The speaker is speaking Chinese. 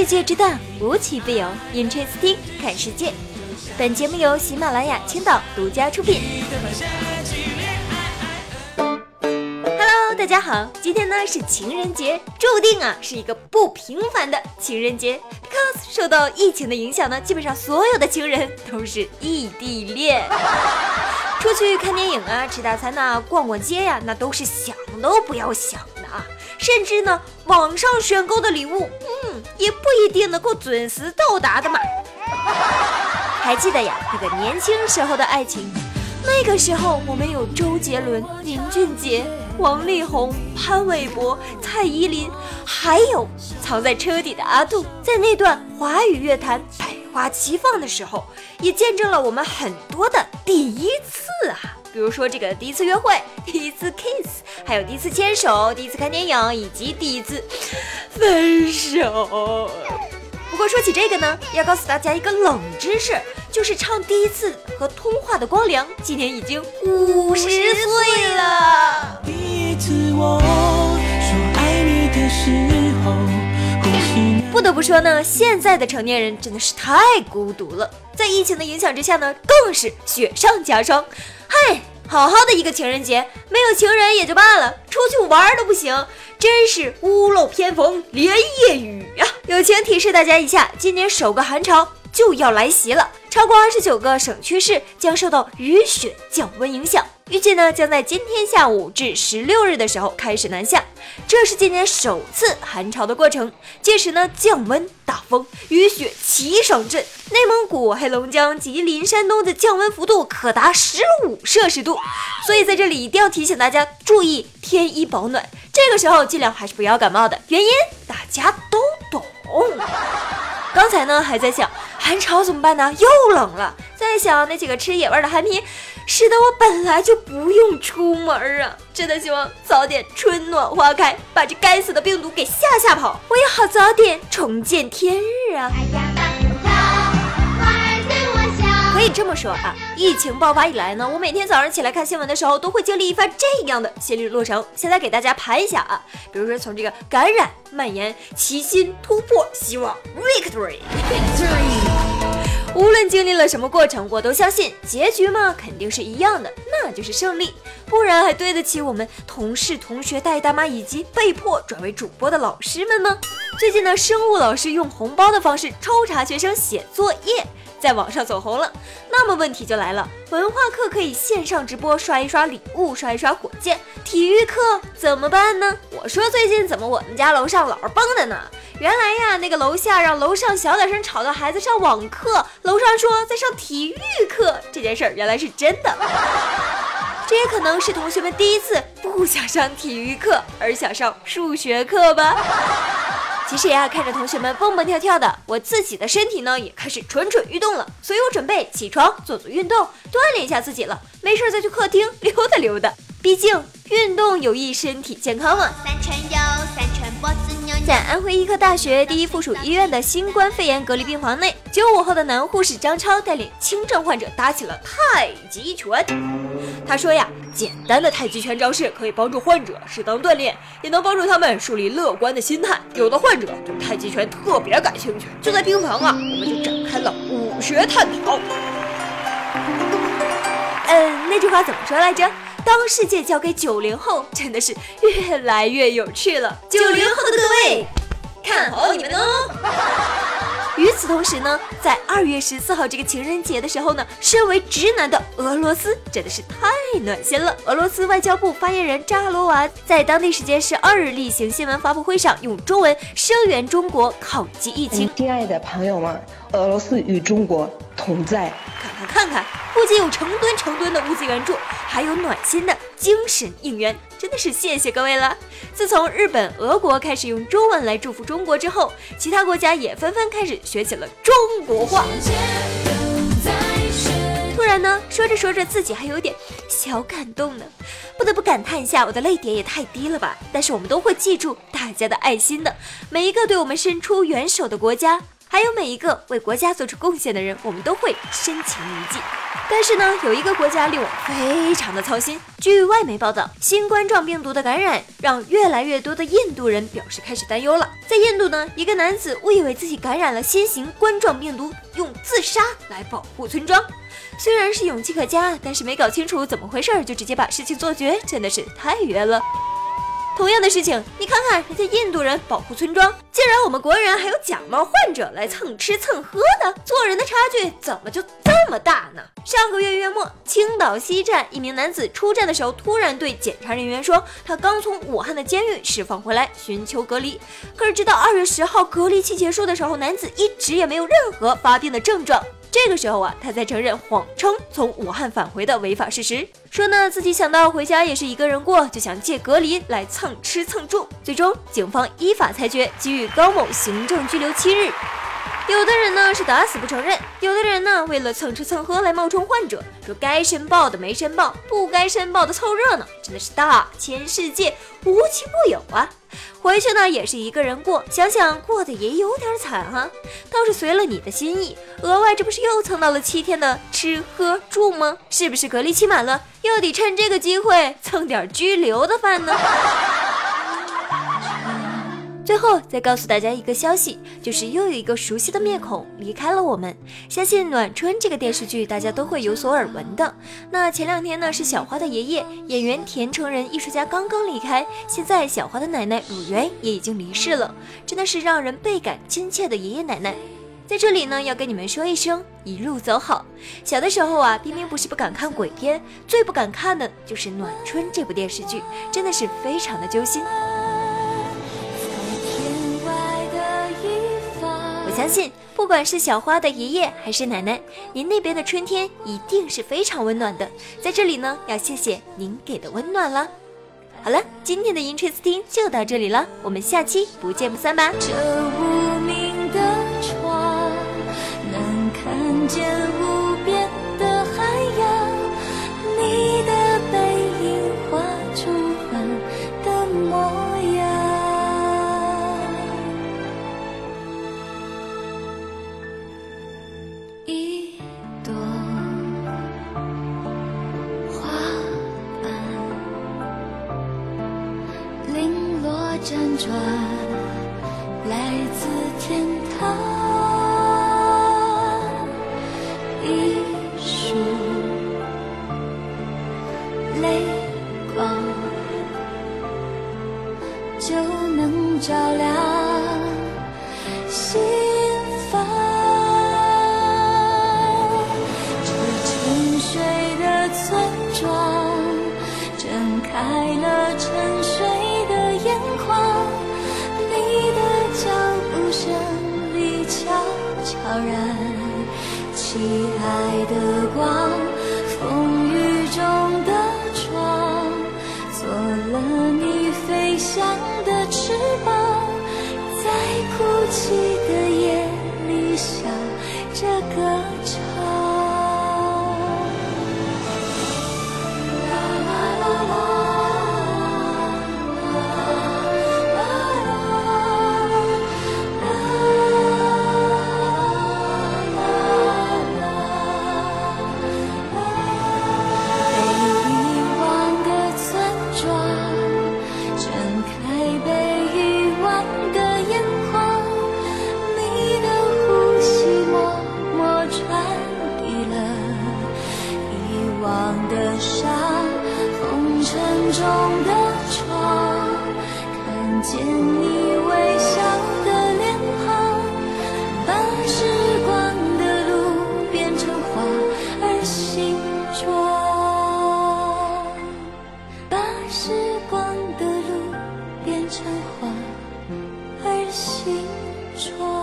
世界之大，无奇不有。Interesting，看世界。本节目由喜马拉雅青岛独家出品。Hello，大家好，今天呢是情人节，注定啊是一个不平凡的情人节。Because 受到疫情的影响呢，基本上所有的情人都是异地恋。出去看电影啊，吃大餐呐，逛逛街呀，那都是想都不要想的啊。甚至呢，网上选购的礼物，嗯，也不一定能够准时到达的嘛。还记得呀，那个年轻时候的爱情，那个时候我们有周杰伦、林俊杰、王力宏、潘玮柏、蔡依林，还有藏在车底的阿杜。在那段华语乐坛百花齐放的时候，也见证了我们很多的第一次啊。比如说这个第一次约会，第一次 kiss，还有第一次牵手，第一次看电影，以及第一次分手。不过说起这个呢，要告诉大家一个冷知识，就是唱第一次和通话的光良，今年已经五十岁了。不得不说呢，现在的成年人真的是太孤独了，在疫情的影响之下呢，更是雪上加霜。嗨，好好的一个情人节，没有情人也就罢了，出去玩都不行，真是屋漏偏逢连夜雨啊！友情提示大家一下，今年首个寒潮就要来袭了，超过二十九个省区市将受到雨雪降温影响。预计呢将在今天下午至十六日的时候开始南下，这是今年首次寒潮的过程。届时呢降温、大风、雨雪齐上阵，内蒙古、黑龙江、吉林、山东的降温幅度可达十五摄氏度。所以在这里一定要提醒大家注意添衣保暖，这个时候尽量还是不要感冒的。原因大家都懂。刚才呢还在想寒潮怎么办呢？又冷了，在想那几个吃野味的寒皮。使得我本来就不用出门啊！真的希望早点春暖花开，把这该死的病毒给吓吓跑，我也好早点重见天日啊！可以这么说啊，疫情爆发以来呢，我每天早上起来看新闻的时候，都会经历一番这样的心理路程。现在给大家盘一下啊，比如说从这个感染、蔓延、齐心、突破、希望 victory、victory。无论经历了什么过程，我都相信结局嘛，肯定是一样的，那就是胜利。不然还对得起我们同事、同学、大爷大妈以及被迫转为主播的老师们吗？最近呢，生物老师用红包的方式抽查学生写作业。在网上走红了，那么问题就来了，文化课可以线上直播刷一刷礼物，刷一刷火箭，体育课怎么办呢？我说最近怎么我们家楼上老是蹦的呢？原来呀，那个楼下让楼上小点声吵到孩子上网课，楼上说在上体育课，这件事儿原来是真的。这也可能是同学们第一次不想上体育课，而想上数学课吧。其实呀，看着同学们蹦蹦跳跳的，我自己的身体呢也开始蠢蠢欲动了，所以我准备起床做做运动，锻炼一下自己了。没事再去客厅溜达溜达，毕竟运动有益身体健康嘛。三圈腰，在安徽医科大学第一附属医院的新冠肺炎隔离病房内，九五后的男护士张超带领轻症患者打起了太极拳。他说呀，简单的太极拳招式可以帮助患者适当锻炼，也能帮助他们树立乐观的心态。有的患者对太极拳特别感兴趣，就在病房啊，我们就展开了武学探讨。嗯，那句话怎么说来着？当世界交给九零后，真的是越来越有趣了。九零后的各位，看好你们哦！与此同时呢，在二月十四号这个情人节的时候呢，身为直男的俄罗斯真的是太暖心了。俄罗斯外交部发言人扎罗娃在当地时间十二日例行新闻发布会上，用中文声援中国抗击疫情。亲爱的朋友们，俄罗斯与中国同在。看看看看，不仅有成吨成吨的物资援助。还有暖心的精神应援，真的是谢谢各位了。自从日本、俄国开始用中文来祝福中国之后，其他国家也纷纷开始学起了中国话。突然呢，说着说着自己还有点小感动呢，不得不感叹一下，我的泪点也太低了吧。但是我们都会记住大家的爱心的，每一个对我们伸出援手的国家，还有每一个为国家做出贡献的人，我们都会深情铭记。但是呢，有一个国家令我非常的操心。据外媒报道，新冠状病毒的感染让越来越多的印度人表示开始担忧了。在印度呢，一个男子误以为自己感染了新型冠状病毒，用自杀来保护村庄。虽然是勇气可嘉，但是没搞清楚怎么回事就直接把事情做绝，真的是太冤了。同样的事情，你看看人家印度人保护村庄，竟然我们国人还有假冒患者来蹭吃蹭喝的，做人的差距怎么就这么大呢？上个月月末，青岛西站一名男子出站的时候，突然对检查人员说，他刚从武汉的监狱释放回来，寻求隔离。可是直到二月十号隔离期结束的时候，男子一直也没有任何发病的症状。这个时候啊，他才承认谎称从武汉返回的违法事实，说呢自己想到回家也是一个人过，就想借隔离来蹭吃蹭住。最终，警方依法裁决给予高某行政拘留七日。有的人呢是打死不承认，有的人呢为了蹭吃蹭喝来冒充患者，说该申报的没申报，不该申报的凑热闹，真的是大千世界无奇不有啊！回去呢也是一个人过，想想过得也有点惨哈。倒是随了你的心意，额外这不是又蹭到了七天的吃喝住吗？是不是隔离期满了，又得趁这个机会蹭点拘留的饭呢？最后再告诉大家一个消息，就是又有一个熟悉的面孔离开了我们。相信《暖春》这个电视剧大家都会有所耳闻的。那前两天呢，是小花的爷爷，演员田成仁艺术家刚刚离开，现在小花的奶奶鲁媛也已经离世了，真的是让人倍感亲切的爷爷奶奶。在这里呢，要跟你们说一声一路走好。小的时候啊，冰冰不是不敢看鬼片，最不敢看的就是《暖春》这部电视剧，真的是非常的揪心。相信，不管是小花的爷爷还是奶奶，您那边的春天一定是非常温暖的。在这里呢，要谢谢您给的温暖了。好了，今天的 Interesting 就到这里了，我们下期不见不散吧。这无名的窗，能看见。落辗转来自天堂，一束泪光就能照亮心。亲爱的光，风雨中见你微笑的脸庞，把时光的路变成花儿形状。把时光的路变成花儿形状。